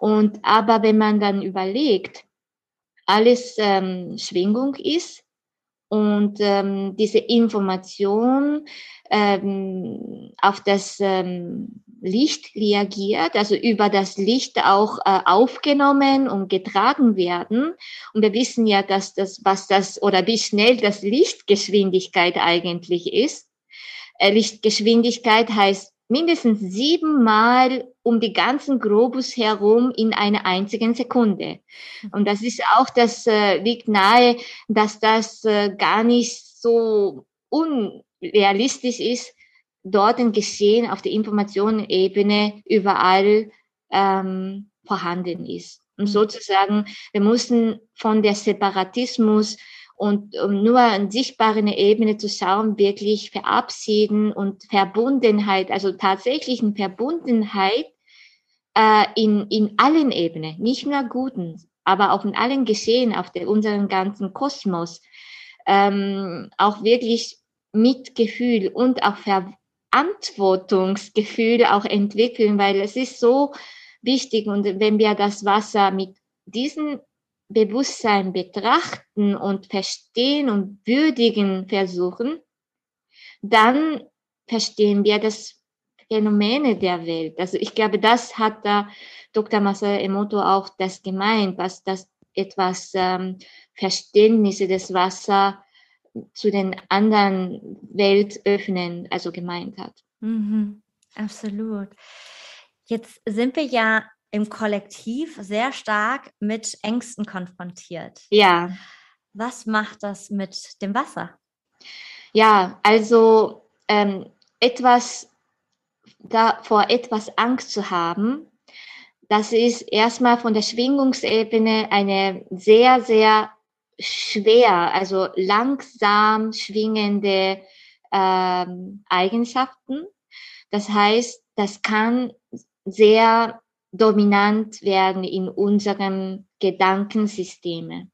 Und aber wenn man dann überlegt, alles ähm, Schwingung ist und ähm, diese Information ähm, auf das ähm, Licht reagiert, also über das Licht auch äh, aufgenommen und getragen werden. Und wir wissen ja, dass das, was das oder wie schnell das Lichtgeschwindigkeit eigentlich ist. Äh, Lichtgeschwindigkeit heißt mindestens siebenmal um die ganzen Globus herum in einer einzigen Sekunde. Und das ist auch, das äh, liegt nahe, dass das äh, gar nicht so unrealistisch ist, dort ein Geschehen auf der Informationenebene überall ähm, vorhanden ist. Und mhm. sozusagen, wir mussten von der Separatismus und um nur an sichtbare Ebene zu schauen, wirklich verabschieden und Verbundenheit, also tatsächlichen Verbundenheit äh, in, in allen Ebenen, nicht nur guten, aber auch in allen Geschehen auf der, unserem ganzen Kosmos, ähm, auch wirklich Mitgefühl und auch Verantwortungsgefühl auch entwickeln, weil es ist so wichtig. Und wenn wir das Wasser mit diesen Bewusstsein betrachten und verstehen und würdigen versuchen, dann verstehen wir das Phänomene der Welt. Also ich glaube, das hat da Dr. Masaru Emoto auch das gemeint, was das etwas ähm, Verständnisse des Wasser zu den anderen Welt öffnen, also gemeint hat. Mhm, absolut. Jetzt sind wir ja im Kollektiv sehr stark mit Ängsten konfrontiert. Ja. Was macht das mit dem Wasser? Ja, also ähm, etwas da vor etwas Angst zu haben, das ist erstmal von der Schwingungsebene eine sehr, sehr schwer, also langsam schwingende ähm, Eigenschaften. Das heißt, das kann sehr dominant werden in unserem Gedankensysteme.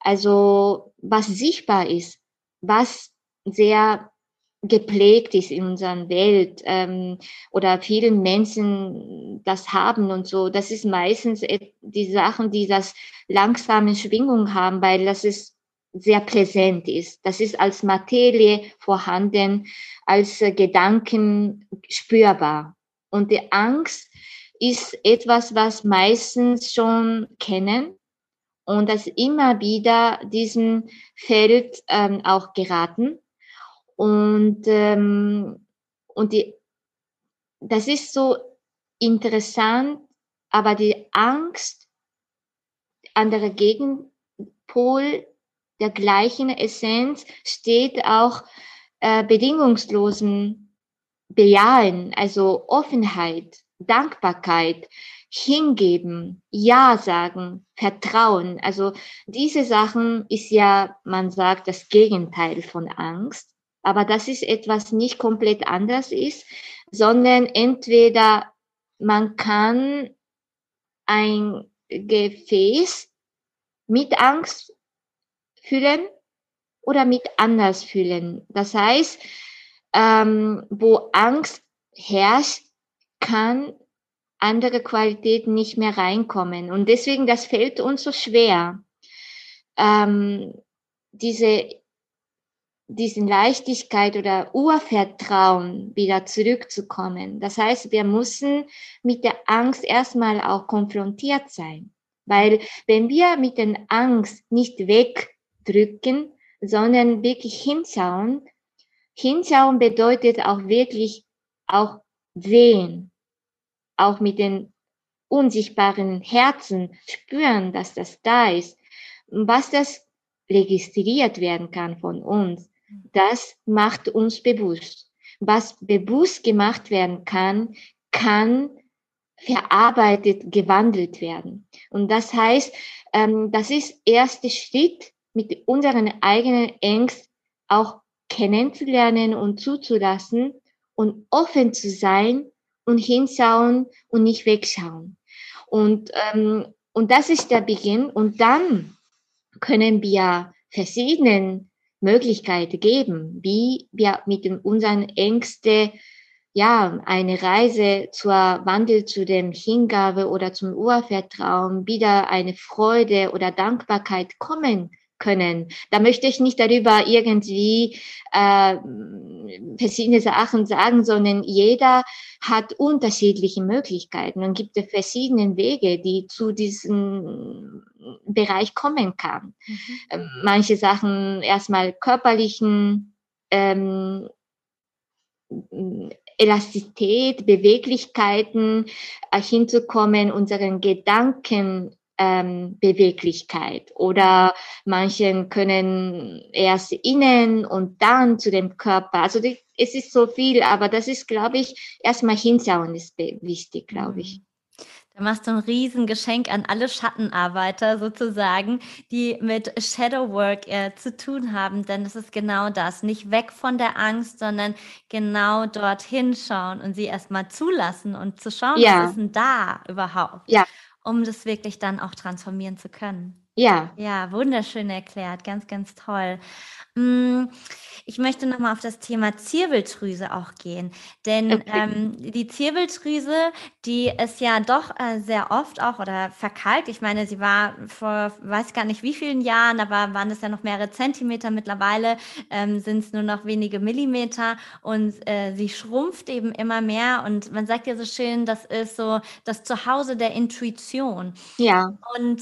Also was sichtbar ist, was sehr geprägt ist in unserer Welt ähm, oder vielen Menschen das haben und so, das ist meistens die Sachen, die das langsame Schwingung haben, weil das ist sehr präsent ist. Das ist als Materie vorhanden, als Gedanken spürbar. Und die Angst ist etwas, was meistens schon kennen und das immer wieder diesem Feld ähm, auch geraten. Und, ähm, und die, das ist so interessant, aber die Angst an der Gegenpol der gleichen Essenz steht auch äh, bedingungslosen Bejahen, also Offenheit. Dankbarkeit, hingeben, Ja sagen, Vertrauen. Also diese Sachen ist ja, man sagt, das Gegenteil von Angst. Aber das ist etwas nicht komplett anders ist, sondern entweder man kann ein Gefäß mit Angst füllen oder mit anders füllen. Das heißt, ähm, wo Angst herrscht, kann andere Qualitäten nicht mehr reinkommen. Und deswegen, das fällt uns so schwer, ähm, diese, diesen Leichtigkeit oder Urvertrauen wieder zurückzukommen. Das heißt, wir müssen mit der Angst erstmal auch konfrontiert sein. Weil wenn wir mit der Angst nicht wegdrücken, sondern wirklich hinschauen, hinschauen bedeutet auch wirklich auch sehen, auch mit den unsichtbaren Herzen spüren, dass das da ist, was das registriert werden kann von uns, das macht uns bewusst. Was bewusst gemacht werden kann, kann verarbeitet, gewandelt werden. Und das heißt, ähm, das ist erster Schritt, mit unseren eigenen Ängsten auch kennenzulernen und zuzulassen und offen zu sein und hinschauen und nicht wegschauen. Und, ähm, und das ist der Beginn. Und dann können wir verschiedene Möglichkeiten geben, wie wir mit unseren Ängsten ja, eine Reise zur Wandel zu dem Hingabe oder zum Urvertrauen wieder eine Freude oder Dankbarkeit kommen können. Da möchte ich nicht darüber irgendwie äh, verschiedene Sachen sagen, sondern jeder hat unterschiedliche Möglichkeiten und gibt verschiedene Wege, die zu diesem Bereich kommen kann. Mhm. Ähm, manche Sachen erstmal körperlichen ähm, Elastizität, Beweglichkeiten äh, hinzukommen, unseren Gedanken ähm, Beweglichkeit oder manchen können erst innen und dann zu dem Körper. Also die, es ist so viel, aber das ist, glaube ich, erstmal hinschauen ist wichtig, glaube ich. Mhm. Da machst du ein Riesengeschenk an alle Schattenarbeiter sozusagen, die mit Shadowwork äh, zu tun haben, denn es ist genau das. Nicht weg von der Angst, sondern genau dorthin schauen und sie erstmal zulassen und zu schauen, ja. was ist denn da überhaupt? Ja um das wirklich dann auch transformieren zu können. Ja. Ja, wunderschön erklärt, ganz, ganz toll. Mm, ich möchte nochmal auf das Thema Zirbeldrüse auch gehen, denn okay. ähm, die Zirbeldrüse, die ist ja doch äh, sehr oft auch oder verkalkt. Ich meine, sie war vor, weiß gar nicht wie vielen Jahren, aber waren es ja noch mehrere Zentimeter. Mittlerweile ähm, sind es nur noch wenige Millimeter und äh, sie schrumpft eben immer mehr. Und man sagt ja so schön, das ist so das Zuhause der Intuition. Ja. Und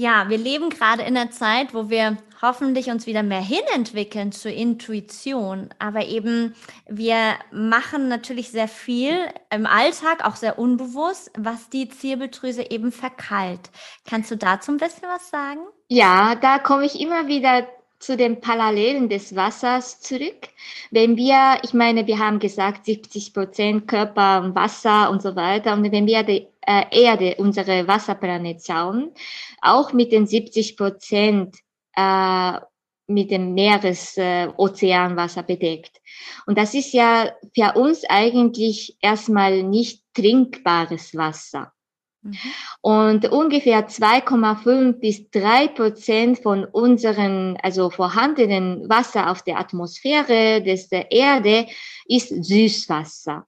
ja, wir leben gerade in einer Zeit, wo wir hoffentlich uns wieder mehr hinentwickeln zur Intuition. Aber eben, wir machen natürlich sehr viel im Alltag, auch sehr unbewusst, was die Zirbeldrüse eben verkeilt. Kannst du dazu ein bisschen was sagen? Ja, da komme ich immer wieder zu den Parallelen des Wassers zurück. Wenn wir, ich meine, wir haben gesagt, 70 Prozent Körper Wasser und so weiter. Und wenn wir die äh, Erde, unsere Wasserplanet schauen, auch mit den 70 Prozent äh, mit dem Meeres-Ozeanwasser äh, bedeckt. Und das ist ja für uns eigentlich erstmal nicht trinkbares Wasser. Mhm. Und ungefähr 2,5 bis 3 Prozent von unseren, also vorhandenen Wasser auf der Atmosphäre des der Erde ist Süßwasser.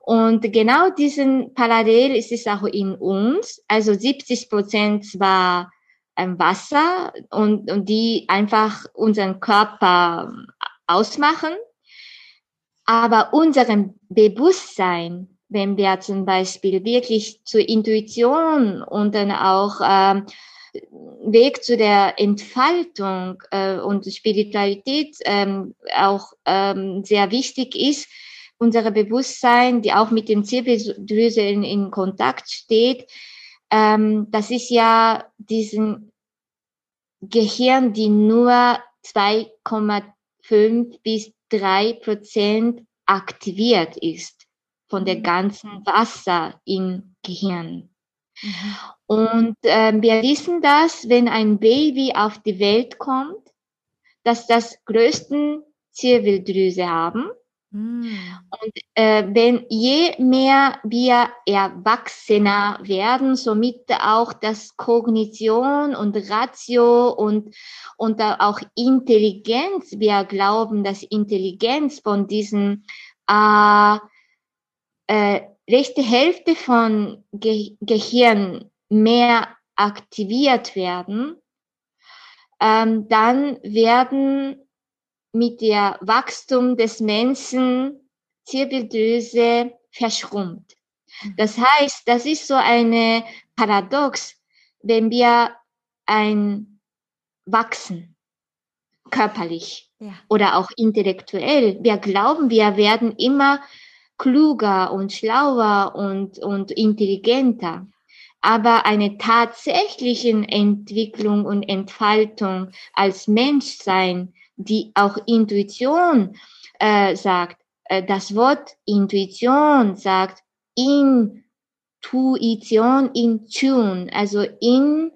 Und genau diesen Parallel ist es auch in uns. Also 70 Prozent war ähm, Wasser und, und die einfach unseren Körper ausmachen. Aber unserem Bewusstsein wenn wir zum Beispiel wirklich zur Intuition und dann auch ähm, Weg zu der Entfaltung äh, und Spiritualität ähm, auch ähm, sehr wichtig ist, unser Bewusstsein, die auch mit dem Zirbeldrüse in, in Kontakt steht, ähm, das ist ja diesen Gehirn, die nur 2,5 bis 3 Prozent aktiviert ist von der mhm. ganzen Wasser im Gehirn. Mhm. Und äh, wir wissen das, wenn ein Baby auf die Welt kommt, dass das größten Zirbeldrüse haben. Mhm. Und äh, wenn je mehr wir erwachsener werden, somit auch das Kognition und Ratio und, und auch Intelligenz, wir glauben, dass Intelligenz von diesen äh, äh, rechte Hälfte von Ge Gehirn mehr aktiviert werden, ähm, dann werden mit der Wachstum des Menschen Zirbeldrüse verschrumpft. Mhm. Das heißt, das ist so eine Paradox, wenn wir ein Wachsen körperlich ja. oder auch intellektuell, wir glauben, wir werden immer kluger und schlauer und, und intelligenter. Aber eine tatsächliche Entwicklung und Entfaltung als Menschsein, die auch Intuition äh, sagt, äh, das Wort Intuition sagt Intuition, in Tune, also in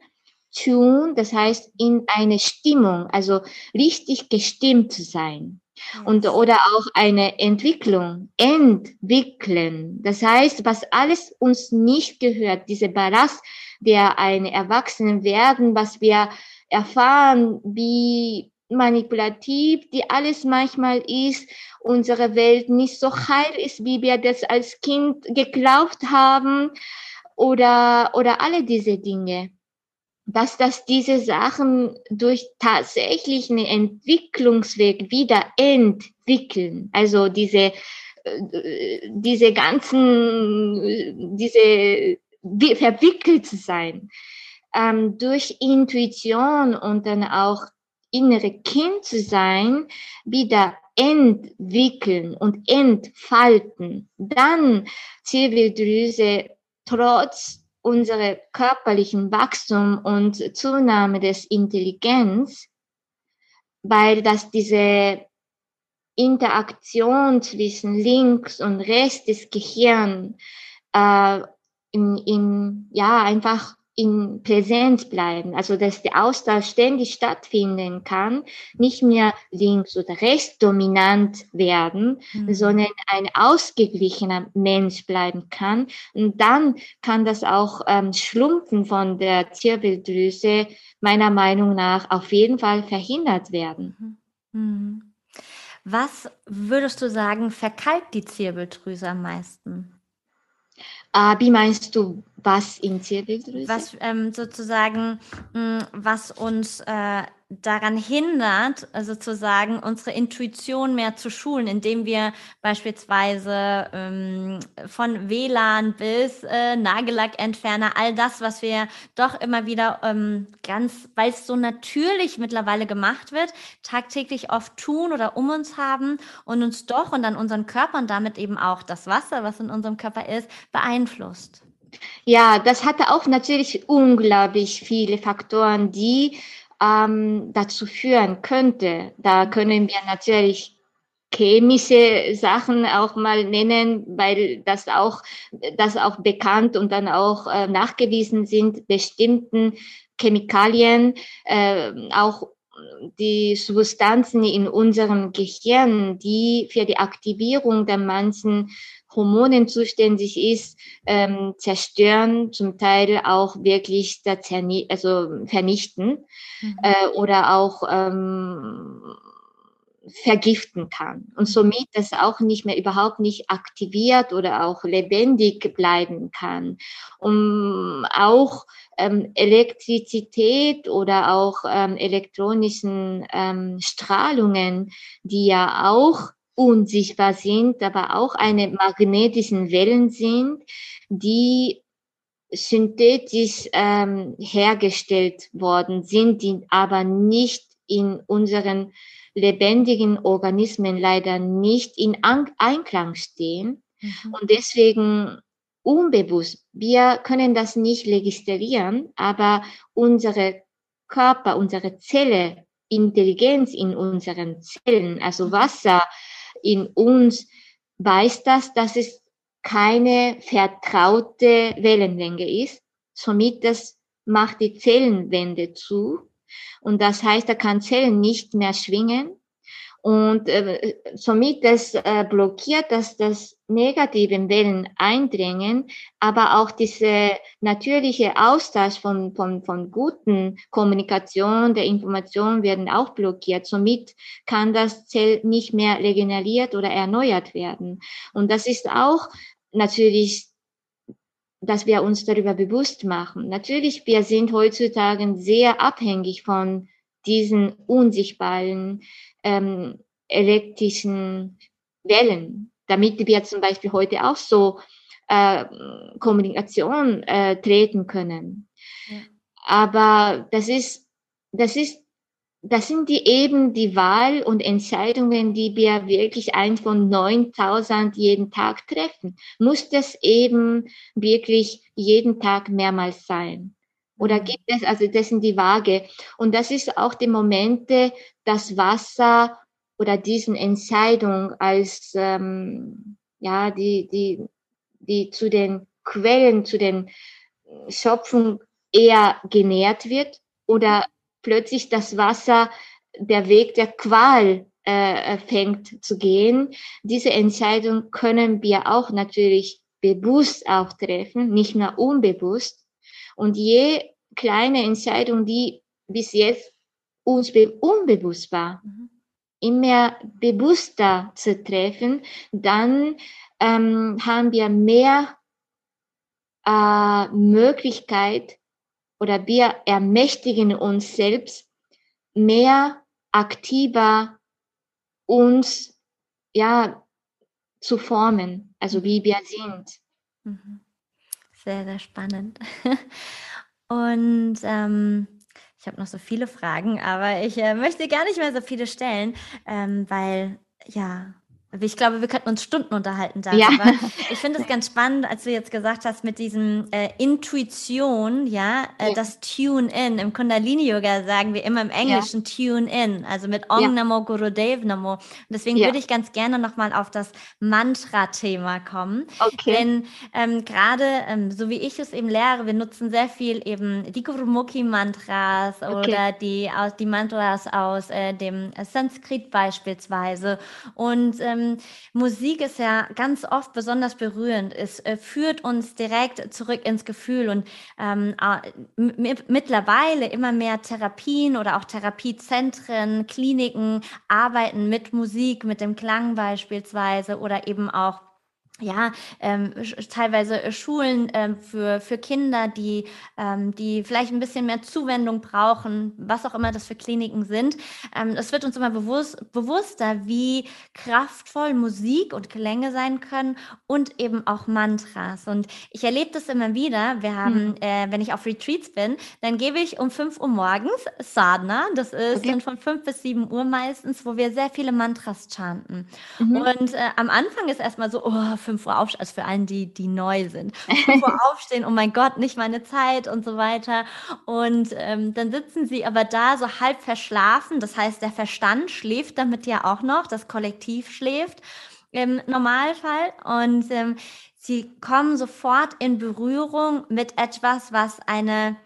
Tune, das heißt in eine Stimmung, also richtig gestimmt zu sein. Und, oder auch eine Entwicklung, entwickeln. Das heißt, was alles uns nicht gehört, diese Ballast, der eine Erwachsene werden, was wir erfahren, wie manipulativ, die alles manchmal ist, unsere Welt nicht so heil ist, wie wir das als Kind geglaubt haben oder, oder alle diese Dinge. Dass das diese Sachen durch tatsächlichen Entwicklungsweg wieder entwickeln. Also diese, äh, diese ganzen, diese verwickelt zu sein. Ähm, durch Intuition und dann auch innere Kind zu sein, wieder entwickeln und entfalten, dann Zirbeldrüse trotz unserer körperlichen Wachstum und Zunahme des Intelligenz, weil das diese Interaktion zwischen links und rechts des Gehirns äh, in, in, ja, einfach in Präsenz bleiben, also dass der Austausch ständig stattfinden kann, nicht mehr links oder rechts dominant werden, mhm. sondern ein ausgeglichener Mensch bleiben kann. Und dann kann das auch ähm, Schlumpfen von der Zirbeldrüse meiner Meinung nach auf jeden Fall verhindert werden. Mhm. mhm. Was würdest du sagen, verkalkt die Zirbeldrüse am meisten? Äh, wie meinst du, was in Zirbeldrüse? Was ähm, sozusagen, mh, hm, was uns äh, daran hindert, sozusagen unsere Intuition mehr zu schulen, indem wir beispielsweise ähm, von WLAN bis äh, Nagellackentferner, all das, was wir doch immer wieder ähm, ganz, weil es so natürlich mittlerweile gemacht wird, tagtäglich oft tun oder um uns haben und uns doch und dann unseren Körper und damit eben auch das Wasser, was in unserem Körper ist, beeinflusst. Ja, das hatte auch natürlich unglaublich viele Faktoren, die ähm, dazu führen könnte. Da können wir natürlich chemische Sachen auch mal nennen, weil das auch, das auch bekannt und dann auch äh, nachgewiesen sind, bestimmten Chemikalien, äh, auch die Substanzen in unserem Gehirn, die für die Aktivierung der manchen Hormonen zuständig ist, ähm, zerstören, zum Teil auch wirklich also vernichten mhm. äh, oder auch ähm, vergiften kann und somit das auch nicht mehr überhaupt nicht aktiviert oder auch lebendig bleiben kann. Um auch ähm, Elektrizität oder auch ähm, elektronischen ähm, Strahlungen, die ja auch unsichtbar sind, aber auch eine magnetischen Wellen sind, die synthetisch ähm, hergestellt worden sind, die aber nicht in unseren lebendigen Organismen leider nicht in An Einklang stehen. Mhm. Und deswegen unbewusst, wir können das nicht registrieren, aber unsere Körper, unsere Zelle, Intelligenz in unseren Zellen, also mhm. Wasser, in uns weiß das, dass es keine vertraute Wellenlänge ist. Somit das macht die Zellenwände zu. Und das heißt, da kann Zellen nicht mehr schwingen. Und äh, somit das äh, blockiert, dass das negative Wellen eindringen, aber auch diese natürliche Austausch von, von, von guten Kommunikation, der Information werden auch blockiert. Somit kann das Zell nicht mehr regeneriert oder erneuert werden. Und das ist auch natürlich dass wir uns darüber bewusst machen. Natürlich, wir sind heutzutage sehr abhängig von diesen unsichtbaren ähm, elektrischen Wellen, damit wir zum Beispiel heute auch so äh, Kommunikation äh, treten können. Ja. Aber das ist, das ist, das sind die eben die Wahl und Entscheidungen, die wir wirklich eins von 9000 jeden Tag treffen. Muss das eben wirklich jeden Tag mehrmals sein? Oder gibt es, also das sind die Waage. Und das ist auch die Momente, das Wasser oder diesen Entscheidung als ähm, ja die die die zu den Quellen zu den Schöpfung eher genährt wird oder plötzlich das Wasser der Weg der Qual äh, fängt zu gehen. Diese Entscheidung können wir auch natürlich bewusst auch treffen, nicht mehr unbewusst. Und je kleine Entscheidung, die bis jetzt uns unbewusst war, mhm. immer bewusster zu treffen, dann ähm, haben wir mehr äh, Möglichkeit oder wir ermächtigen uns selbst, mehr aktiver uns ja zu formen, also wie wir sind. Mhm. Sehr, sehr spannend. Und ähm, ich habe noch so viele Fragen, aber ich äh, möchte gar nicht mehr so viele stellen, ähm, weil ja, ich glaube, wir könnten uns Stunden unterhalten darüber. Ja. Ich finde es ganz spannend, als du jetzt gesagt hast, mit diesem äh, Intuition, ja, äh, ja. das Tune-In. Im Kundalini-Yoga sagen wir immer im Englischen ja. Tune-In, also mit Om ja. Namo Gurudev Namo. Und deswegen würde ich ganz gerne nochmal auf das Mantra-Thema kommen. Okay. Denn ähm, gerade, ähm, so wie ich es eben lehre, wir nutzen sehr viel eben die Gurumukhi-Mantras okay. oder die, aus, die Mantras aus äh, dem Sanskrit beispielsweise. Und ähm, ähm, Musik ist ja ganz oft besonders berührend. Es äh, führt uns direkt zurück ins Gefühl und ähm, mittlerweile immer mehr Therapien oder auch Therapiezentren, Kliniken arbeiten mit Musik, mit dem Klang beispielsweise oder eben auch ja, ähm, teilweise äh, Schulen ähm, für, für Kinder, die, ähm, die vielleicht ein bisschen mehr Zuwendung brauchen, was auch immer das für Kliniken sind. Ähm, es wird uns immer bewusst, bewusster, wie kraftvoll Musik und Klänge sein können und eben auch Mantras. Und ich erlebe das immer wieder. Wir haben, hm. äh, wenn ich auf Retreats bin, dann gebe ich um 5 Uhr morgens Sadhana. Das ist okay. dann von 5 bis 7 Uhr meistens, wo wir sehr viele Mantras chanten. Mhm. Und äh, am Anfang ist erstmal so, oh, 5 Uhr aufstehen, also für allen, die, die neu sind, 5 Uhr aufstehen, oh mein Gott, nicht meine Zeit und so weiter. Und ähm, dann sitzen sie aber da so halb verschlafen, das heißt, der Verstand schläft damit ja auch noch, das Kollektiv schläft im Normalfall. Und ähm, sie kommen sofort in Berührung mit etwas, was eine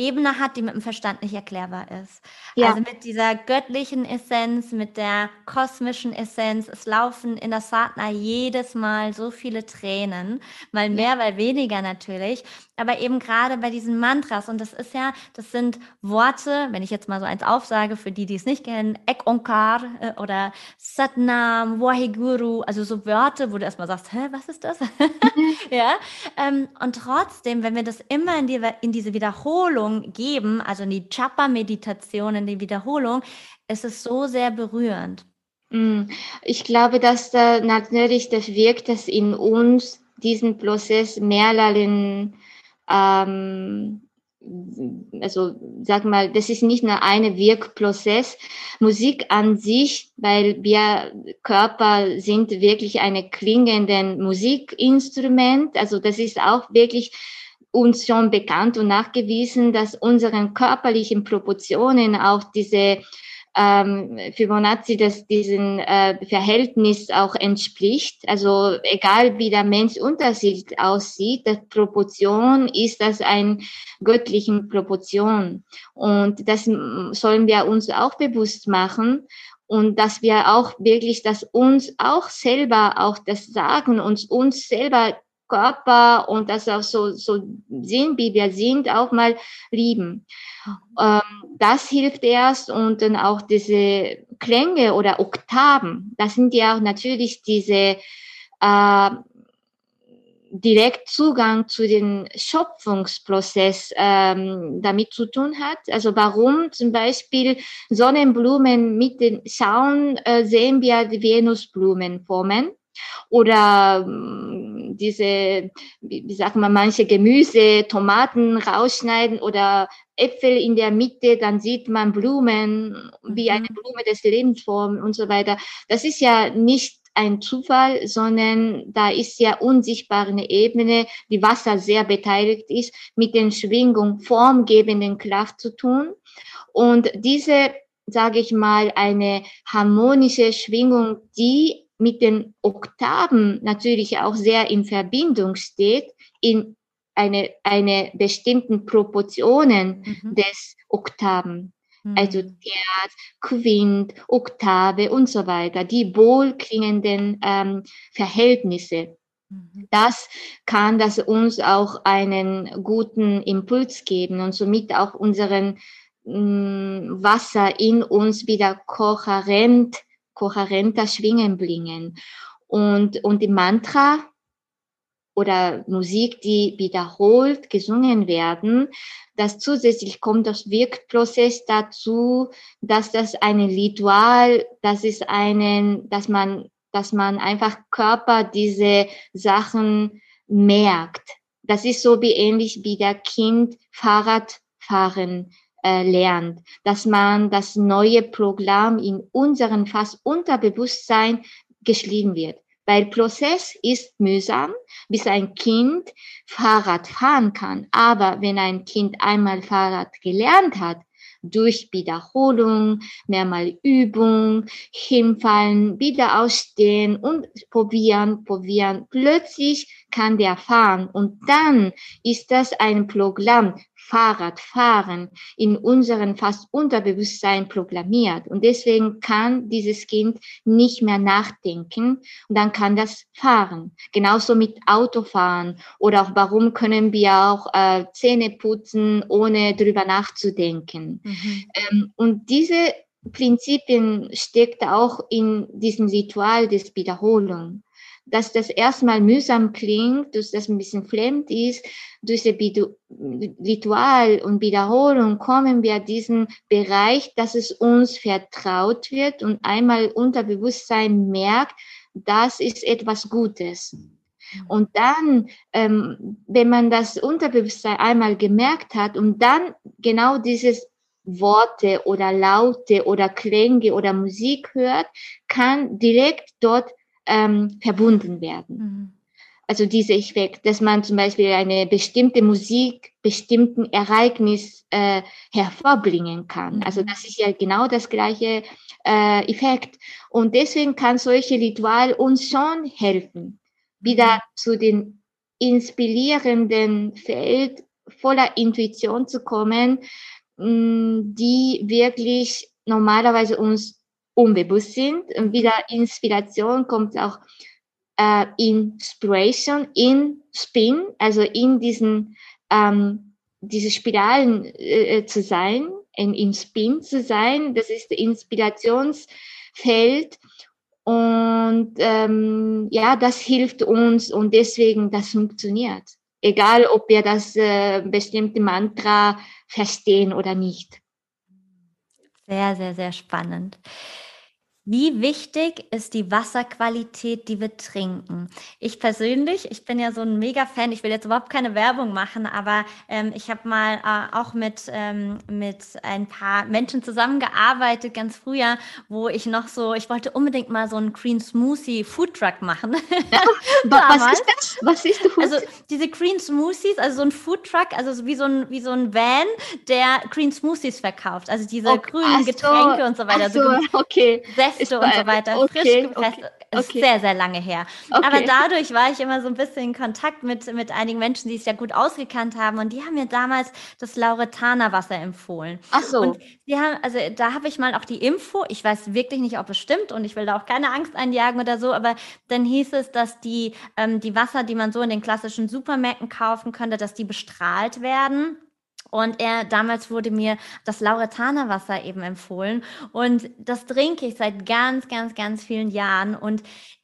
Ebene hat, die mit dem Verstand nicht erklärbar ist. Ja. Also mit dieser göttlichen Essenz, mit der kosmischen Essenz. Es laufen in der Satna jedes Mal so viele Tränen, mal mehr, mal weniger natürlich. Aber eben gerade bei diesen Mantras, und das ist ja, das sind Worte, wenn ich jetzt mal so eins aufsage, für die, die es nicht kennen, Ek Onkar äh, oder Satnam, Waheguru, also so Wörter, wo du erstmal sagst, hä, was ist das? ja, ähm, und trotzdem, wenn wir das immer in, die, in diese Wiederholung geben, also in die Chapa-Meditation, in die Wiederholung, ist es so sehr berührend. Mm, ich glaube, dass da natürlich das wirkt, dass in uns diesen Prozess mehreren ähm, also sag mal, das ist nicht nur eine Wirkprozess. Musik an sich, weil wir Körper sind wirklich eine klingenden Musikinstrument. Also das ist auch wirklich uns schon bekannt und nachgewiesen, dass unseren körperlichen Proportionen auch diese ähm, Fibonacci, dass diesen äh, Verhältnis auch entspricht. Also egal wie der Mensch unterschiedlich aussieht, die Proportion ist das ein göttlichen Proportion. Und das sollen wir uns auch bewusst machen und dass wir auch wirklich, dass uns auch selber auch das sagen, uns uns selber Körper und das auch so, so sind, wie wir sind, auch mal lieben. Ähm, das hilft erst und dann auch diese Klänge oder Oktaven, das sind ja auch natürlich diese äh, direkt Zugang zu den Schöpfungsprozess ähm, damit zu tun hat. Also warum zum Beispiel Sonnenblumen mit den Schauen äh, sehen wir Venusblumen formen oder diese, wie, wie sagt man, manche Gemüse, Tomaten rausschneiden oder Äpfel in der Mitte, dann sieht man Blumen, wie eine mhm. Blume des Lebensform und so weiter. Das ist ja nicht ein Zufall, sondern da ist ja unsichtbare Ebene, die Wasser sehr beteiligt ist, mit den Schwingungen formgebenden Kraft zu tun. Und diese, sage ich mal, eine harmonische Schwingung, die mit den Oktaven natürlich auch sehr in Verbindung steht, in eine, eine bestimmten Proportionen mhm. des Oktaven. Mhm. Also Terz, Quint, Oktave und so weiter, die wohlklingenden ähm, Verhältnisse. Mhm. Das kann das uns auch einen guten Impuls geben und somit auch unseren mm, Wasser in uns wieder kohärent, kohärenter Schwingen bringen. Und, und die Mantra oder Musik, die wiederholt gesungen werden, das zusätzlich kommt das Wirkprozess dazu, dass das ein Ritual, das ist einen, dass man, dass man einfach Körper diese Sachen merkt. Das ist so wie ähnlich wie der Kind Fahrradfahren äh, lernt, dass man das neue Programm in unserem fast Unterbewusstsein geschrieben wird. Weil Prozess ist mühsam, bis ein Kind Fahrrad fahren kann. Aber wenn ein Kind einmal Fahrrad gelernt hat, durch Wiederholung, mehrmal Übung, hinfallen, wieder ausstehen und probieren, probieren. Plötzlich kann der fahren und dann ist das ein Programm, Fahrradfahren in unserem fast Unterbewusstsein programmiert. Und deswegen kann dieses Kind nicht mehr nachdenken und dann kann das fahren. Genauso mit Autofahren oder auch warum können wir auch äh, Zähne putzen, ohne drüber nachzudenken. Mhm. Ähm, und diese Prinzipien steckt auch in diesem Ritual des Wiederholung dass das erstmal mühsam klingt, dass das ein bisschen fremd ist, durch das Ritual und Wiederholung kommen wir diesen Bereich, dass es uns vertraut wird und einmal Unterbewusstsein merkt, das ist etwas Gutes. Und dann, ähm, wenn man das Unterbewusstsein einmal gemerkt hat und dann genau dieses Worte oder Laute oder Klänge oder Musik hört, kann direkt dort ähm, verbunden werden. Mhm. Also dieser Effekt, dass man zum Beispiel eine bestimmte Musik, bestimmten Ereignis äh, hervorbringen kann. Mhm. Also das ist ja genau das gleiche äh, Effekt. Und deswegen kann solche Ritual uns schon helfen, wieder mhm. zu den inspirierenden Feld voller Intuition zu kommen, mh, die wirklich normalerweise uns unbewusst sind. Und wieder Inspiration kommt auch äh, Inspiration in Spin, also in diesen ähm, diese Spiralen äh, äh, zu sein, in, in Spin zu sein. Das ist Inspirationsfeld. Und ähm, ja, das hilft uns und deswegen das funktioniert. Egal, ob wir das äh, bestimmte Mantra verstehen oder nicht. Sehr, sehr, sehr spannend. Wie wichtig ist die Wasserqualität, die wir trinken? Ich persönlich, ich bin ja so ein Mega-Fan, ich will jetzt überhaupt keine Werbung machen, aber ähm, ich habe mal äh, auch mit, ähm, mit ein paar Menschen zusammengearbeitet, ganz früher, wo ich noch so, ich wollte unbedingt mal so einen Green Smoothie Food Truck machen. Ja, was ist das? Was ist das? Also diese Green Smoothies, also so ein Food Truck, also wie so ein, wie so ein Van, der Green Smoothies verkauft, also diese okay. grünen Getränke so, und so weiter. So, okay. Säfte und so weiter, okay, frisch gepresst. Okay, okay. Ist sehr, sehr lange her. Aber dadurch war ich immer so ein bisschen in Kontakt mit, mit einigen Menschen, die es ja gut ausgekannt haben. Und die haben mir damals das Lauretaner Wasser empfohlen. Ach so. Und die haben, also da habe ich mal auch die Info. Ich weiß wirklich nicht, ob es stimmt und ich will da auch keine Angst einjagen oder so. Aber dann hieß es, dass die, ähm, die Wasser, die man so in den klassischen Supermärkten kaufen könnte, dass die bestrahlt werden. Und er, damals wurde mir das Lauretaner Wasser eben empfohlen. Und das trinke ich seit ganz, ganz, ganz vielen Jahren. Und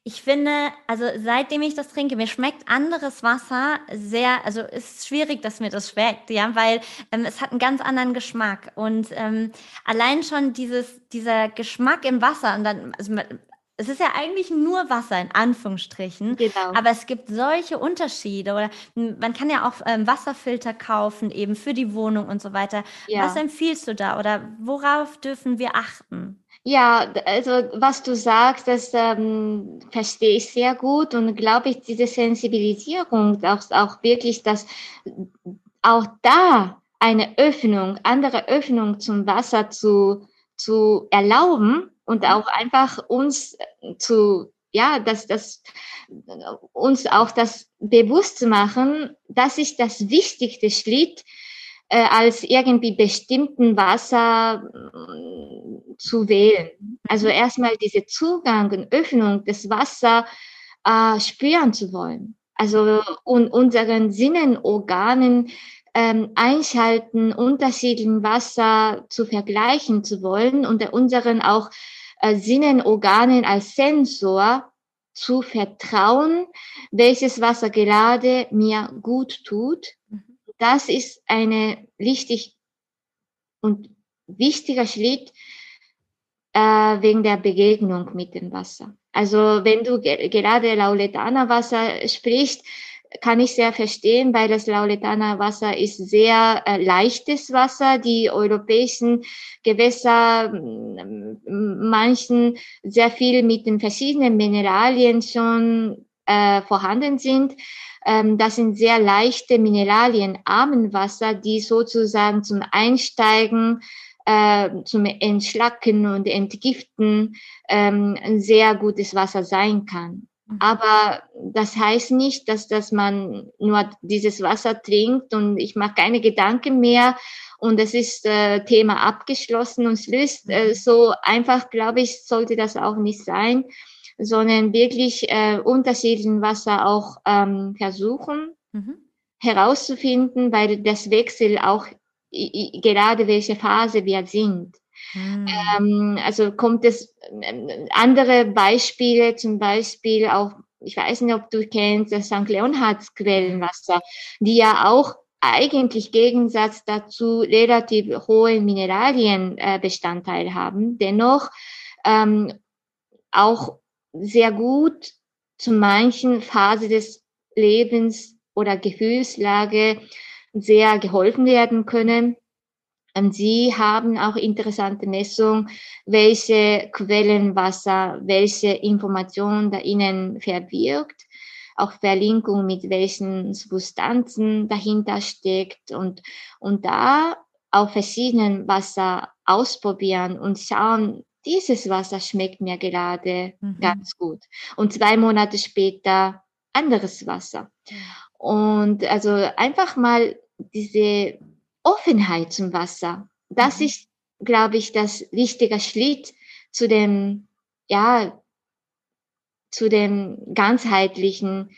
ich finde, also seitdem ich das trinke, mir schmeckt anderes Wasser sehr, also ist schwierig, dass mir das schmeckt, ja, weil ähm, es hat einen ganz anderen Geschmack. Und ähm, allein schon dieses, dieser Geschmack im Wasser, und dann, also es ist ja eigentlich nur Wasser in Anführungsstrichen, genau. aber es gibt solche Unterschiede oder man kann ja auch ähm, Wasserfilter kaufen eben für die Wohnung und so weiter. Ja. Was empfiehlst du da oder worauf dürfen wir achten? Ja, also was du sagst, das ähm, verstehe ich sehr gut und glaube ich, diese Sensibilisierung, auch, auch wirklich, dass auch da eine Öffnung, andere Öffnung zum Wasser zu, zu erlauben, und mhm. auch einfach uns zu, ja, dass das uns auch das bewusst zu machen, dass ich das wichtigste Schritt äh, als irgendwie bestimmten Wasser äh, zu wählen. Also mhm. erstmal diese Zugang und Öffnung des Wasser äh, spüren zu wollen. Also und unseren Sinnenorganen ähm, einschalten, unterschiedlichen Wasser zu vergleichen zu wollen und unseren auch äh, Sinnenorganen als Sensor zu vertrauen, welches Wasser gerade mir gut tut. Mhm. Das ist eine richtig und wichtiger Schritt äh, wegen der Begegnung mit dem Wasser. Also wenn du ge gerade Lauletana Wasser sprichst, kann ich sehr verstehen, weil das Lauletana Wasser ist sehr äh, leichtes Wasser. Die europäischen Gewässer, manchen sehr viel mit den verschiedenen Mineralien schon äh, vorhanden sind. Ähm, das sind sehr leichte mineralienarmen Wasser, die sozusagen zum Einsteigen äh, zum Entschlacken und Entgiften ähm, ein sehr gutes Wasser sein kann. Mhm. Aber das heißt nicht, dass, dass man nur dieses Wasser trinkt und ich mache keine Gedanken mehr und es ist äh, Thema abgeschlossen und löst äh, mhm. so einfach, glaube ich, sollte das auch nicht sein, sondern wirklich äh, unterschiedlichen Wasser auch ähm, versuchen mhm. herauszufinden, weil das Wechsel auch gerade welche Phase wir sind. Mhm. Ähm, also kommt es ähm, andere Beispiele, zum Beispiel auch, ich weiß nicht, ob du kennst, das St. Leonhards Quellenwasser, die ja auch eigentlich Gegensatz dazu relativ hohe Mineralienbestandteil äh, haben, dennoch ähm, auch sehr gut zu manchen Phase des Lebens oder Gefühlslage sehr geholfen werden können. Und Sie haben auch interessante Messungen, welche Quellenwasser, welche Informationen da Ihnen verbirgt, auch Verlinkung mit welchen Substanzen dahinter steckt und, und da auf verschiedenen Wasser ausprobieren und schauen, dieses Wasser schmeckt mir gerade mhm. ganz gut. Und zwei Monate später anderes Wasser. Und also einfach mal diese Offenheit zum Wasser, das mhm. ist, glaube ich, das wichtige Schritt zu dem, ja, zu dem ganzheitlichen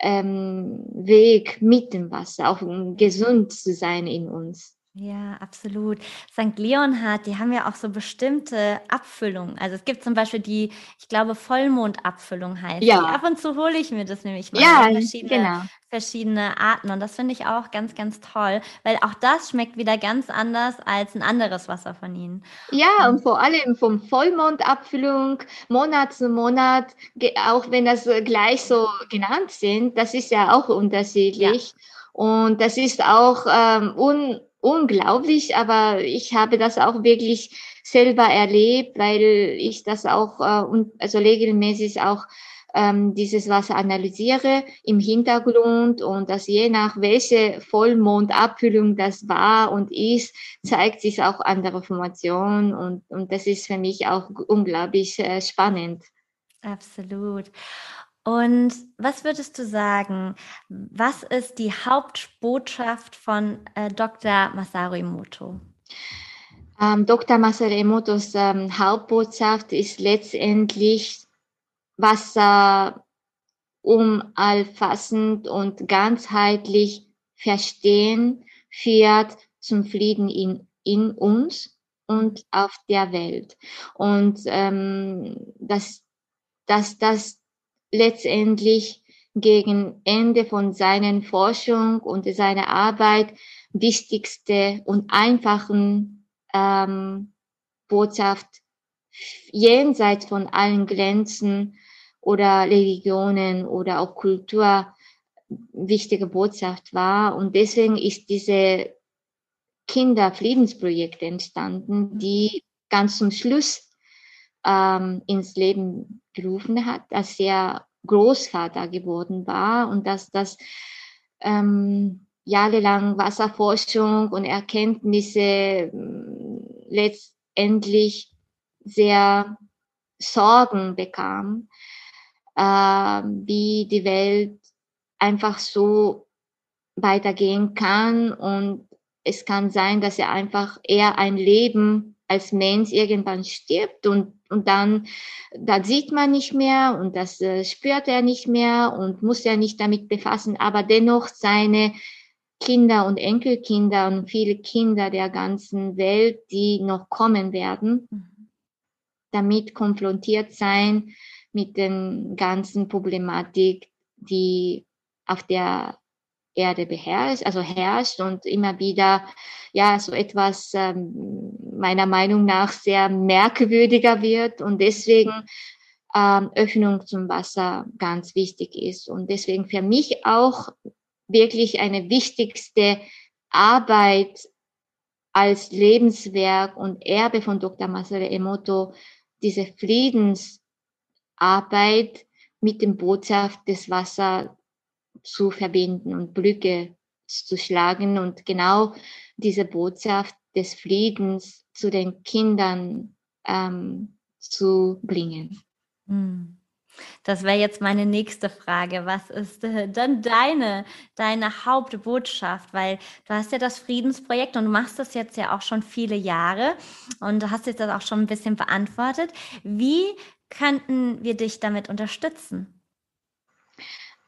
ähm, Weg mit dem Wasser, auch um gesund zu sein in uns. Ja, absolut. St. Leonhard, die haben ja auch so bestimmte Abfüllungen. Also es gibt zum Beispiel die, ich glaube, Vollmondabfüllung heißt die. Ja, Ab und zu hole ich mir das nämlich mal. ja, verschiedene, genau. verschiedene Arten. Und das finde ich auch ganz, ganz toll, weil auch das schmeckt wieder ganz anders als ein anderes Wasser von ihnen. Ja, und vor allem vom Vollmondabfüllung, Monat zu Monat, auch wenn das gleich so genannt sind, das ist ja auch unterschiedlich. Und das ist auch ähm, un unglaublich, aber ich habe das auch wirklich selber erlebt, weil ich das auch äh, also regelmäßig auch ähm, dieses Wasser analysiere im Hintergrund und dass je nach welche Vollmondabfüllung das war und ist, zeigt sich auch andere Formationen und, und das ist für mich auch unglaublich äh, spannend. Absolut. Und was würdest du sagen, was ist die Hauptbotschaft von äh, Dr. Masaru Emoto? Ähm, Dr. Masaru Emotos ähm, Hauptbotschaft ist letztendlich Wasser umallfassend und ganzheitlich verstehen führt zum Frieden in, in uns und auf der Welt. Und ähm, dass, dass das letztendlich gegen Ende von seinen Forschung und seiner Arbeit wichtigste und einfachen ähm, Botschaft jenseits von allen Grenzen oder Religionen oder auch Kultur wichtige Botschaft war. Und deswegen ist diese Kinderfriedensprojekt entstanden, die ganz zum Schluss ähm, ins Leben gerufen hat, dass er Großvater geworden war und dass das ähm, jahrelang Wasserforschung und Erkenntnisse ähm, letztendlich sehr Sorgen bekam, äh, wie die Welt einfach so weitergehen kann. Und es kann sein, dass er einfach eher ein Leben als Mensch irgendwann stirbt und, und dann, da sieht man nicht mehr und das äh, spürt er nicht mehr und muss er nicht damit befassen, aber dennoch seine Kinder und Enkelkinder und viele Kinder der ganzen Welt, die noch kommen werden, mhm. damit konfrontiert sein mit den ganzen Problematik, die auf der Erde beherrscht, also herrscht und immer wieder ja so etwas ähm, meiner Meinung nach sehr merkwürdiger wird und deswegen ähm, Öffnung zum Wasser ganz wichtig ist und deswegen für mich auch wirklich eine wichtigste Arbeit als Lebenswerk und Erbe von Dr. Masaru Emoto, diese Friedensarbeit mit dem Botschaft des Wassers zu verbinden und Brücke zu schlagen und genau diese Botschaft des Friedens zu den Kindern ähm, zu bringen. Hm. Das wäre jetzt meine nächste Frage. Was ist äh, dann deine, deine Hauptbotschaft? Weil du hast ja das Friedensprojekt und du machst das jetzt ja auch schon viele Jahre und du hast jetzt das auch schon ein bisschen beantwortet. Wie könnten wir dich damit unterstützen?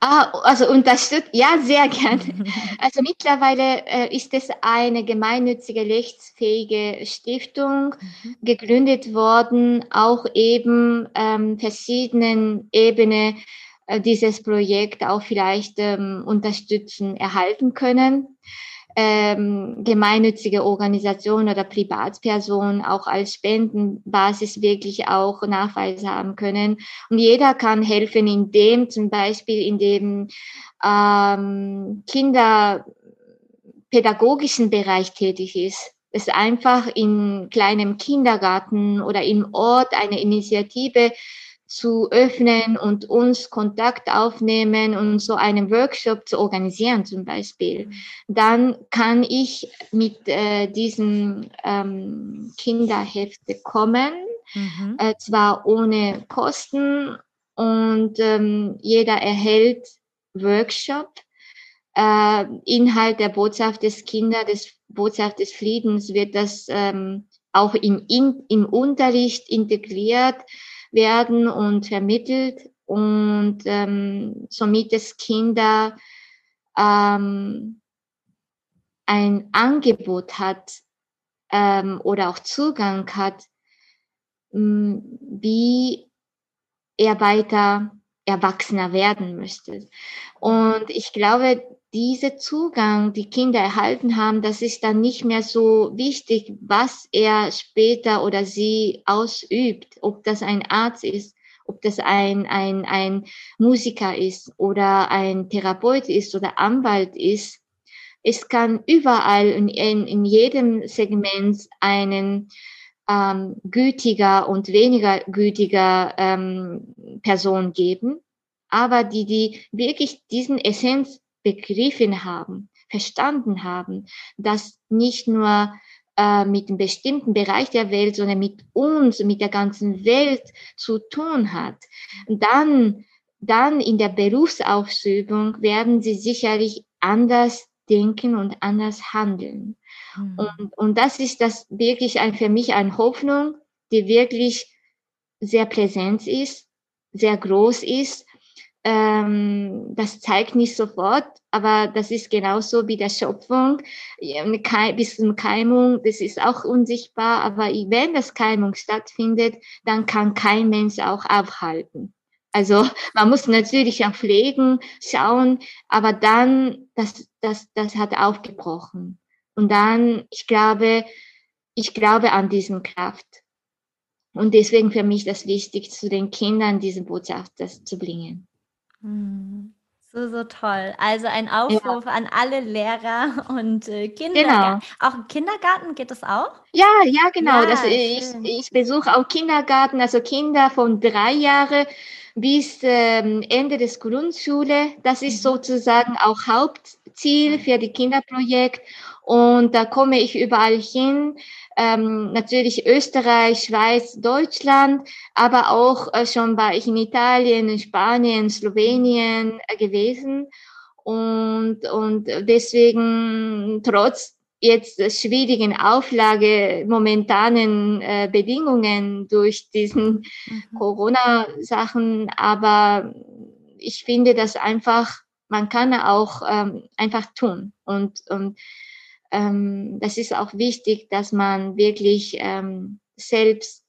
Ah, also unterstützt, ja, sehr gerne. Also mittlerweile äh, ist es eine gemeinnützige, rechtsfähige Stiftung mhm. gegründet worden, auch eben ähm, verschiedenen Ebenen äh, dieses Projekt auch vielleicht ähm, unterstützen, erhalten können ähm, gemeinnützige Organisation oder Privatperson auch als Spendenbasis wirklich auch Nachweise haben können. Und jeder kann helfen, indem zum Beispiel in dem ähm, kinderpädagogischen Bereich tätig ist. Es einfach in kleinem Kindergarten oder im Ort eine Initiative zu öffnen und uns Kontakt aufnehmen und so einen Workshop zu organisieren zum Beispiel, dann kann ich mit äh, diesem ähm, Kinderhefte kommen, mhm. äh, zwar ohne Kosten und ähm, jeder erhält Workshop, äh, Inhalt der Botschaft des Kinder, des Botschaft des Friedens wird das ähm, auch im, in, im Unterricht integriert werden und vermittelt und ähm, somit es Kinder ähm, ein Angebot hat ähm, oder auch Zugang hat, mh, wie er weiter Erwachsener werden möchte. Und ich glaube, diese Zugang, die Kinder erhalten haben, das ist dann nicht mehr so wichtig, was er später oder sie ausübt, ob das ein Arzt ist, ob das ein, ein, ein Musiker ist oder ein Therapeut ist oder Anwalt ist. Es kann überall in, in, in jedem Segment einen ähm, gütiger und weniger gütiger ähm, Person geben, aber die, die wirklich diesen Essenz begriffen haben, verstanden haben, dass nicht nur äh, mit einem bestimmten Bereich der Welt, sondern mit uns, mit der ganzen Welt zu tun hat, dann, dann in der Berufsausübung werden sie sicherlich anders denken und anders handeln. Mhm. Und, und das ist das wirklich ein, für mich eine Hoffnung, die wirklich sehr präsent ist, sehr groß ist ähm, das zeigt nicht sofort, aber das ist genauso wie der Schöpfung. Bis zum Keimung, das ist auch unsichtbar, aber wenn das Keimung stattfindet, dann kann kein Mensch auch aufhalten. Also man muss natürlich auch pflegen, schauen, aber dann, das, das, das hat aufgebrochen. Und dann, ich glaube, ich glaube an diesen Kraft. Und deswegen für mich das wichtig, zu den Kindern diese Botschaft das zu bringen. Mhm. So, so toll. Also ein Aufruf ja. an alle Lehrer und äh, Kindergarten. Genau. Auch im Kindergarten geht das auch? Ja, ja, genau. Ja, das, ich, ich besuche auch Kindergarten, also Kinder von drei Jahren bis ähm, Ende des Grundschule. Das ist mhm. sozusagen auch Hauptziel für die Kinderprojekt. Und da komme ich überall hin ähm, natürlich Österreich, Schweiz, Deutschland, aber auch äh, schon war ich in Italien, in Spanien, Slowenien äh, gewesen. Und, und deswegen, trotz jetzt schwierigen Auflage, momentanen äh, Bedingungen durch diesen mhm. Corona-Sachen, aber ich finde das einfach man kann auch ähm, einfach tun. Und, und ähm, das ist auch wichtig, dass man wirklich ähm, selbst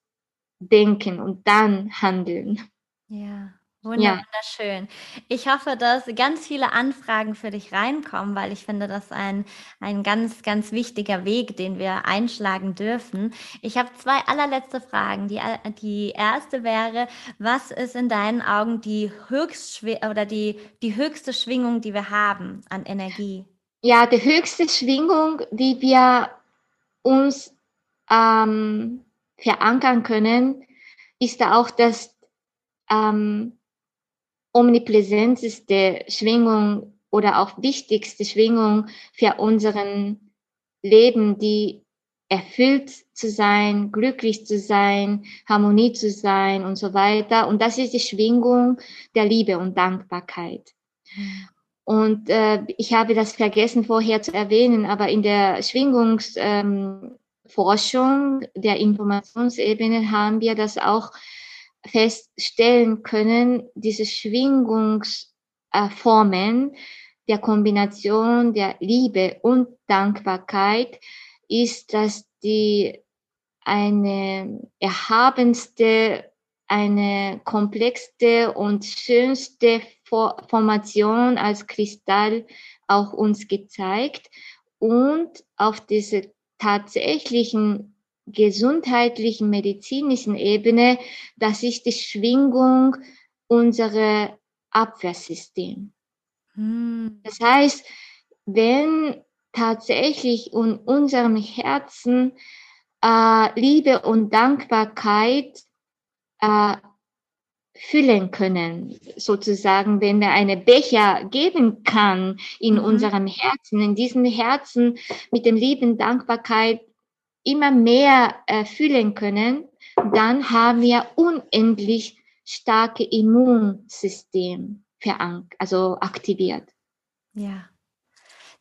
denken und dann handeln. Ja. Wunderschön. Ich hoffe, dass ganz viele Anfragen für dich reinkommen, weil ich finde, das ist ein, ein ganz, ganz wichtiger Weg, den wir einschlagen dürfen. Ich habe zwei allerletzte Fragen. Die, die erste wäre, was ist in deinen Augen die höchste oder die, die höchste Schwingung, die wir haben an Energie? Ja, die höchste Schwingung, die wir uns ähm, verankern können, ist auch das ähm, omnipräsenteste Schwingung oder auch wichtigste Schwingung für unseren Leben, die erfüllt zu sein, glücklich zu sein, Harmonie zu sein und so weiter. Und das ist die Schwingung der Liebe und Dankbarkeit. Und äh, ich habe das vergessen vorher zu erwähnen, aber in der Schwingungsforschung ähm, der Informationsebene haben wir das auch feststellen können, diese Schwingungsformen der Kombination der Liebe und Dankbarkeit ist, dass die eine erhabenste, eine komplexste und schönste Formation als Kristall auch uns gezeigt und auf diese tatsächlichen gesundheitlichen, medizinischen Ebene, das ist die Schwingung unserer Abwehrsystem. Hm. Das heißt, wenn tatsächlich in unserem Herzen äh, Liebe und Dankbarkeit äh, füllen können, sozusagen, wenn wir eine Becher geben kann in mhm. unserem Herzen, in diesem Herzen mit dem Lieben Dankbarkeit immer mehr äh, fühlen können, dann haben wir unendlich starke Immunsystem verank also aktiviert. Ja.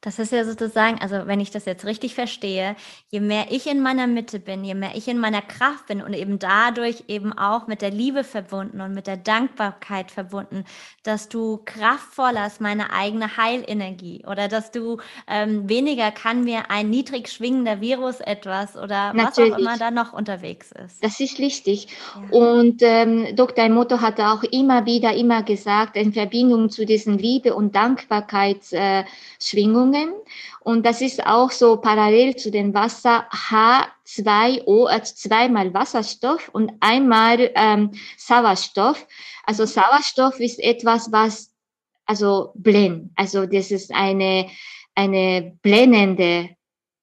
Das ist ja sozusagen, also wenn ich das jetzt richtig verstehe, je mehr ich in meiner Mitte bin, je mehr ich in meiner Kraft bin und eben dadurch eben auch mit der Liebe verbunden und mit der Dankbarkeit verbunden, dass du kraftvoller als meine eigene Heilenergie oder dass du ähm, weniger kann mir ein niedrig schwingender Virus etwas oder Natürlich. was auch immer da noch unterwegs ist. Das ist richtig. Ja. Und ähm, Dr. Emoto hatte auch immer wieder immer gesagt, in Verbindung zu diesen Liebe- und Dankbarkeitsschwingungen, Schwingungen. Und das ist auch so parallel zu den Wasser H2O, also zweimal Wasserstoff und einmal ähm, Sauerstoff. Also Sauerstoff ist etwas, was also blend, also das ist eine eine blendende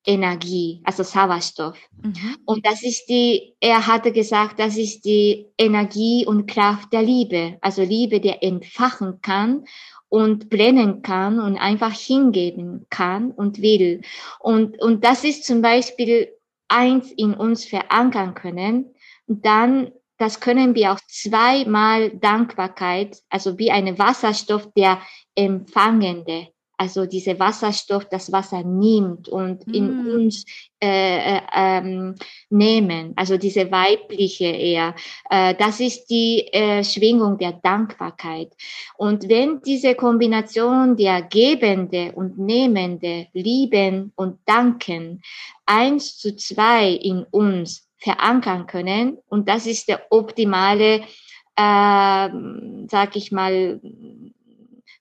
Energie, also Sauerstoff. Mhm. Und das ist die, er hatte gesagt, das ist die Energie und Kraft der Liebe, also Liebe, der entfachen kann und brennen kann und einfach hingeben kann und will. Und, und das ist zum Beispiel eins in uns verankern können. Dann, das können wir auch zweimal Dankbarkeit, also wie eine Wasserstoff der Empfangende also diese Wasserstoff das Wasser nimmt und mm. in uns äh, äh, ähm, nehmen, also diese weibliche eher. Äh, das ist die äh, Schwingung der Dankbarkeit. Und wenn diese Kombination der Gebende und Nehmende, Lieben und Danken eins zu zwei in uns verankern können, und das ist der optimale, äh, sag ich mal,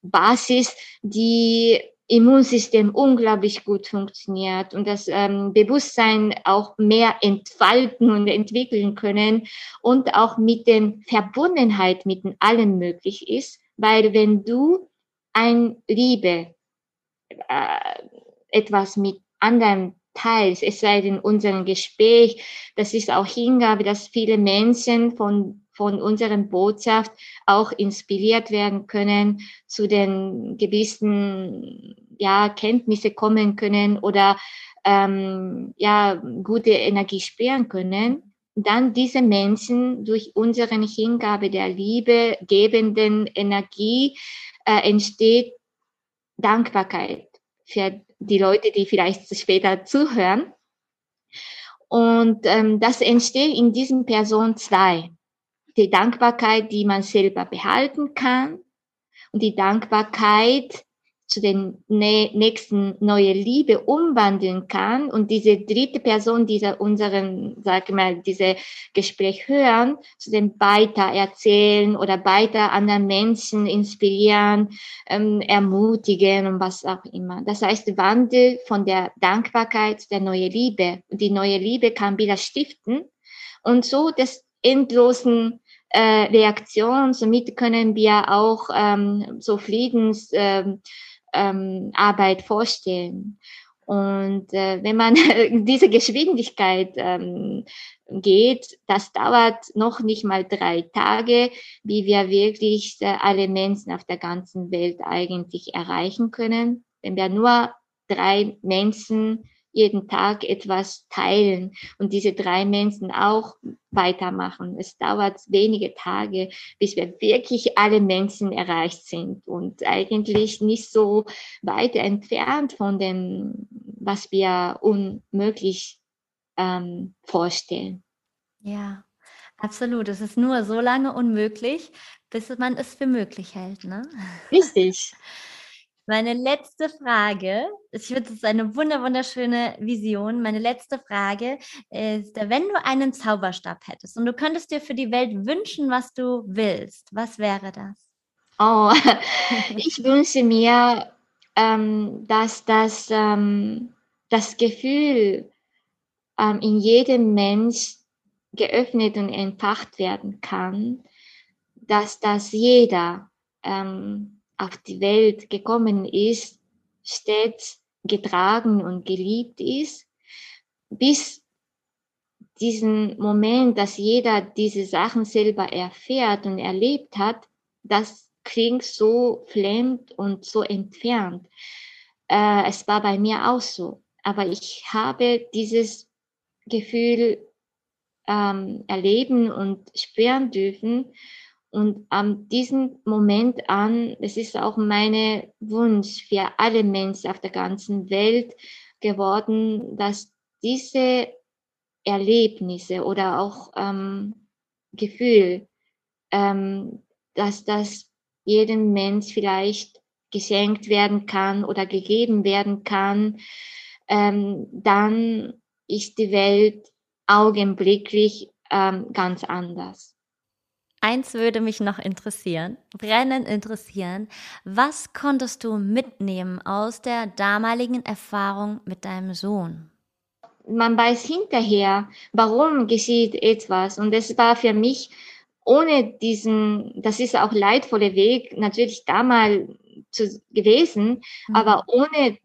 Basis, die Immunsystem unglaublich gut funktioniert und das ähm, Bewusstsein auch mehr entfalten und entwickeln können und auch mit den Verbundenheit mit allen möglich ist, weil wenn du ein Liebe äh, etwas mit anderen teilst, es sei denn unserem Gespräch, das ist auch Hingabe, dass viele Menschen von von unserer Botschaft auch inspiriert werden können, zu den gewissen ja, Kenntnisse kommen können oder ähm, ja, gute Energie spüren können, dann diese Menschen durch unsere Hingabe der Liebe gebenden Energie äh, entsteht Dankbarkeit für die Leute, die vielleicht später zuhören. Und ähm, das entsteht in diesen Person zwei die Dankbarkeit, die man selber behalten kann und die Dankbarkeit zu den nächsten neue Liebe umwandeln kann und diese dritte Person, dieser unseren, sag ich mal, diese Gespräch hören, zu dem weiter erzählen oder weiter anderen Menschen inspirieren, ähm, ermutigen und was auch immer. Das heißt, Wandel von der Dankbarkeit der neue Liebe. Und die neue Liebe kann wieder stiften und so des endlosen äh, Reaktion. Somit können wir auch ähm, so Friedens ähm, ähm, Arbeit vorstellen. Und äh, wenn man diese Geschwindigkeit ähm, geht, das dauert noch nicht mal drei Tage, wie wir wirklich äh, alle Menschen auf der ganzen Welt eigentlich erreichen können. Wenn wir nur drei Menschen jeden Tag etwas teilen und diese drei Menschen auch weitermachen. Es dauert wenige Tage, bis wir wirklich alle Menschen erreicht sind und eigentlich nicht so weit entfernt von dem, was wir unmöglich ähm, vorstellen. Ja, absolut. Es ist nur so lange unmöglich, bis man es für möglich hält. Ne? Richtig. Meine letzte Frage, ich finde, das ist eine wunder wunderschöne Vision. Meine letzte Frage ist, wenn du einen Zauberstab hättest und du könntest dir für die Welt wünschen, was du willst, was wäre das? Oh, ich wünsche mir, ähm, dass das, ähm, das Gefühl ähm, in jedem Mensch geöffnet und entfacht werden kann, dass das jeder ähm, auf die Welt gekommen ist, stets getragen und geliebt ist, bis diesen Moment, dass jeder diese Sachen selber erfährt und erlebt hat, das klingt so fremd und so entfernt. Äh, es war bei mir auch so. Aber ich habe dieses Gefühl ähm, erleben und spüren dürfen und an diesem Moment an, es ist auch mein Wunsch für alle Menschen auf der ganzen Welt geworden, dass diese Erlebnisse oder auch ähm, Gefühl, ähm, dass das jedem Mensch vielleicht geschenkt werden kann oder gegeben werden kann, ähm, dann ist die Welt augenblicklich ähm, ganz anders. Eins würde mich noch interessieren, brennend interessieren. Was konntest du mitnehmen aus der damaligen Erfahrung mit deinem Sohn? Man weiß hinterher, warum geschieht etwas. Und es war für mich ohne diesen, das ist auch leidvolle Weg, natürlich damals zu, gewesen, mhm. aber ohne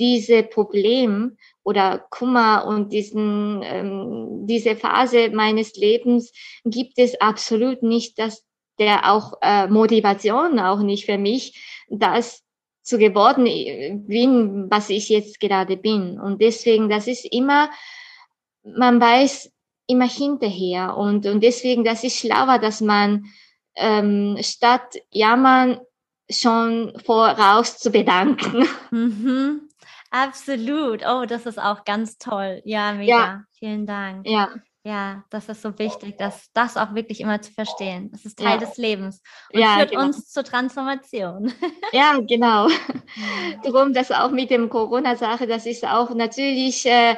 diese Problem oder Kummer und diesen, ähm, diese Phase meines Lebens gibt es absolut nicht, dass der auch äh, Motivation auch nicht für mich, das zu geworden äh, bin, was ich jetzt gerade bin. Und deswegen, das ist immer, man weiß immer hinterher und, und deswegen, das ist schlauer, dass man ähm, statt jammern schon voraus zu bedanken. Mhm. Absolut. Oh, das ist auch ganz toll. Ja, mega. Ja. Vielen Dank. Ja. Ja, das ist so wichtig, dass das auch wirklich immer zu verstehen. Das ist Teil ja. des Lebens und ja, führt genau. uns zur Transformation. Ja, genau. Darum, dass auch mit dem Corona-Sache, das ist auch natürlich äh,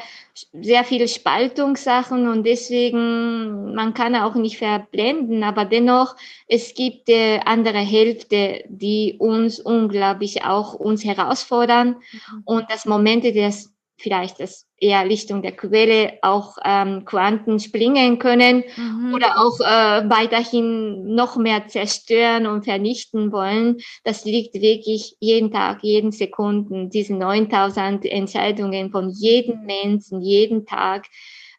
sehr viele Spaltungssachen und deswegen, man kann auch nicht verblenden, aber dennoch, es gibt äh, andere Hälfte, die uns unglaublich auch uns herausfordern mhm. und das Momente des vielleicht das eher Richtung der Quelle auch ähm, Quanten springen können mhm. oder auch äh, weiterhin noch mehr zerstören und vernichten wollen. Das liegt wirklich jeden Tag, jeden Sekunden, diese 9000 Entscheidungen von jedem Menschen, jeden Tag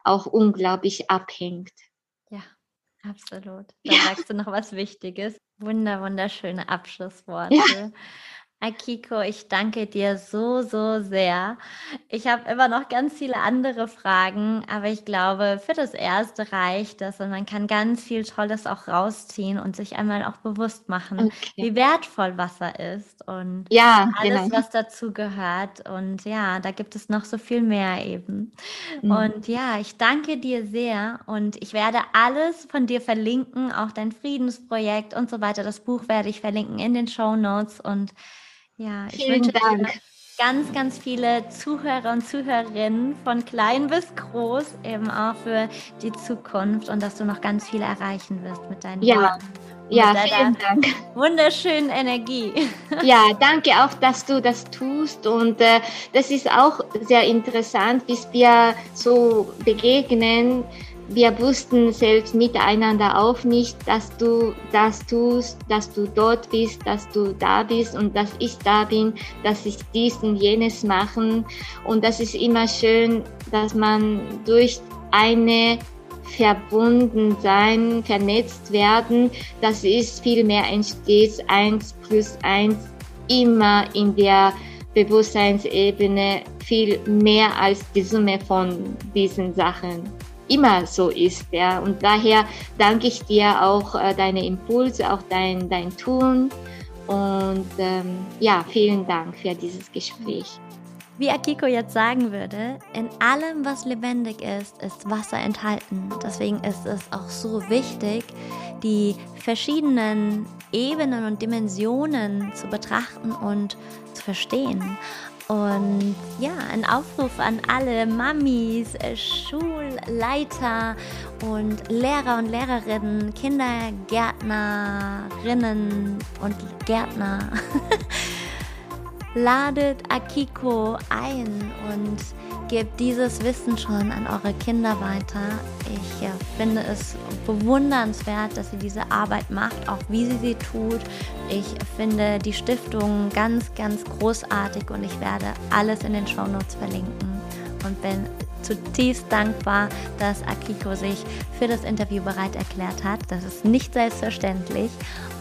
auch unglaublich abhängt. Ja, absolut. Da ja. sagst du noch was Wichtiges. Wunder, wunderschöne Abschlussworte. Ja. Akiko, ich danke dir so, so sehr. Ich habe immer noch ganz viele andere Fragen, aber ich glaube, für das erste reicht das und man kann ganz viel Tolles auch rausziehen und sich einmal auch bewusst machen, okay. wie wertvoll Wasser ist und ja, alles, genau. was dazu gehört. Und ja, da gibt es noch so viel mehr eben. Mhm. Und ja, ich danke dir sehr und ich werde alles von dir verlinken, auch dein Friedensprojekt und so weiter. Das Buch werde ich verlinken in den Show Notes und ja, ich Vielen wünsche Dank. ganz, ganz viele Zuhörer und Zuhörerinnen von klein bis groß, eben auch für die Zukunft und dass du noch ganz viel erreichen wirst mit deinen ja. Worten. Ja, vielen Dank. Wunderschönen Energie. Ja, danke auch, dass du das tust. Und äh, das ist auch sehr interessant, bis wir so begegnen wir wussten selbst miteinander auch nicht, dass du das tust, dass du dort bist, dass du da bist und dass ich da bin, dass ich dies und jenes machen. Und das ist immer schön, dass man durch eine verbunden sein, vernetzt werden, das ist viel mehr entsteht eins plus eins immer in der Bewusstseinsebene viel mehr als die Summe von diesen Sachen immer so ist. Ja. Und daher danke ich dir auch äh, deine Impulse, auch dein, dein Tun. Und ähm, ja, vielen Dank für dieses Gespräch. Wie Akiko jetzt sagen würde, in allem, was lebendig ist, ist Wasser enthalten. Deswegen ist es auch so wichtig, die verschiedenen Ebenen und Dimensionen zu betrachten und zu verstehen. Und ja, ein Aufruf an alle Mamis, äh, Schulleiter und Lehrer und Lehrerinnen, Kindergärtnerinnen und Gärtner. Ladet Akiko ein und gebt dieses Wissen schon an eure Kinder weiter. Ich ja, finde es bewundernswert, dass sie diese Arbeit macht, auch wie sie sie tut. Ich finde die Stiftung ganz, ganz großartig und ich werde alles in den Shownotes verlinken und bin zutiefst dankbar, dass Akiko sich für das Interview bereit erklärt hat. Das ist nicht selbstverständlich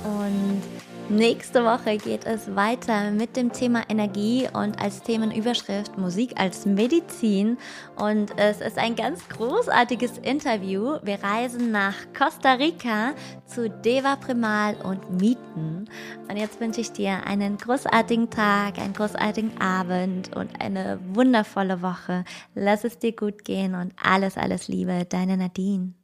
und Nächste Woche geht es weiter mit dem Thema Energie und als Themenüberschrift Musik als Medizin. Und es ist ein ganz großartiges Interview. Wir reisen nach Costa Rica zu Deva Primal und Mieten. Und jetzt wünsche ich dir einen großartigen Tag, einen großartigen Abend und eine wundervolle Woche. Lass es dir gut gehen und alles, alles Liebe, deine Nadine.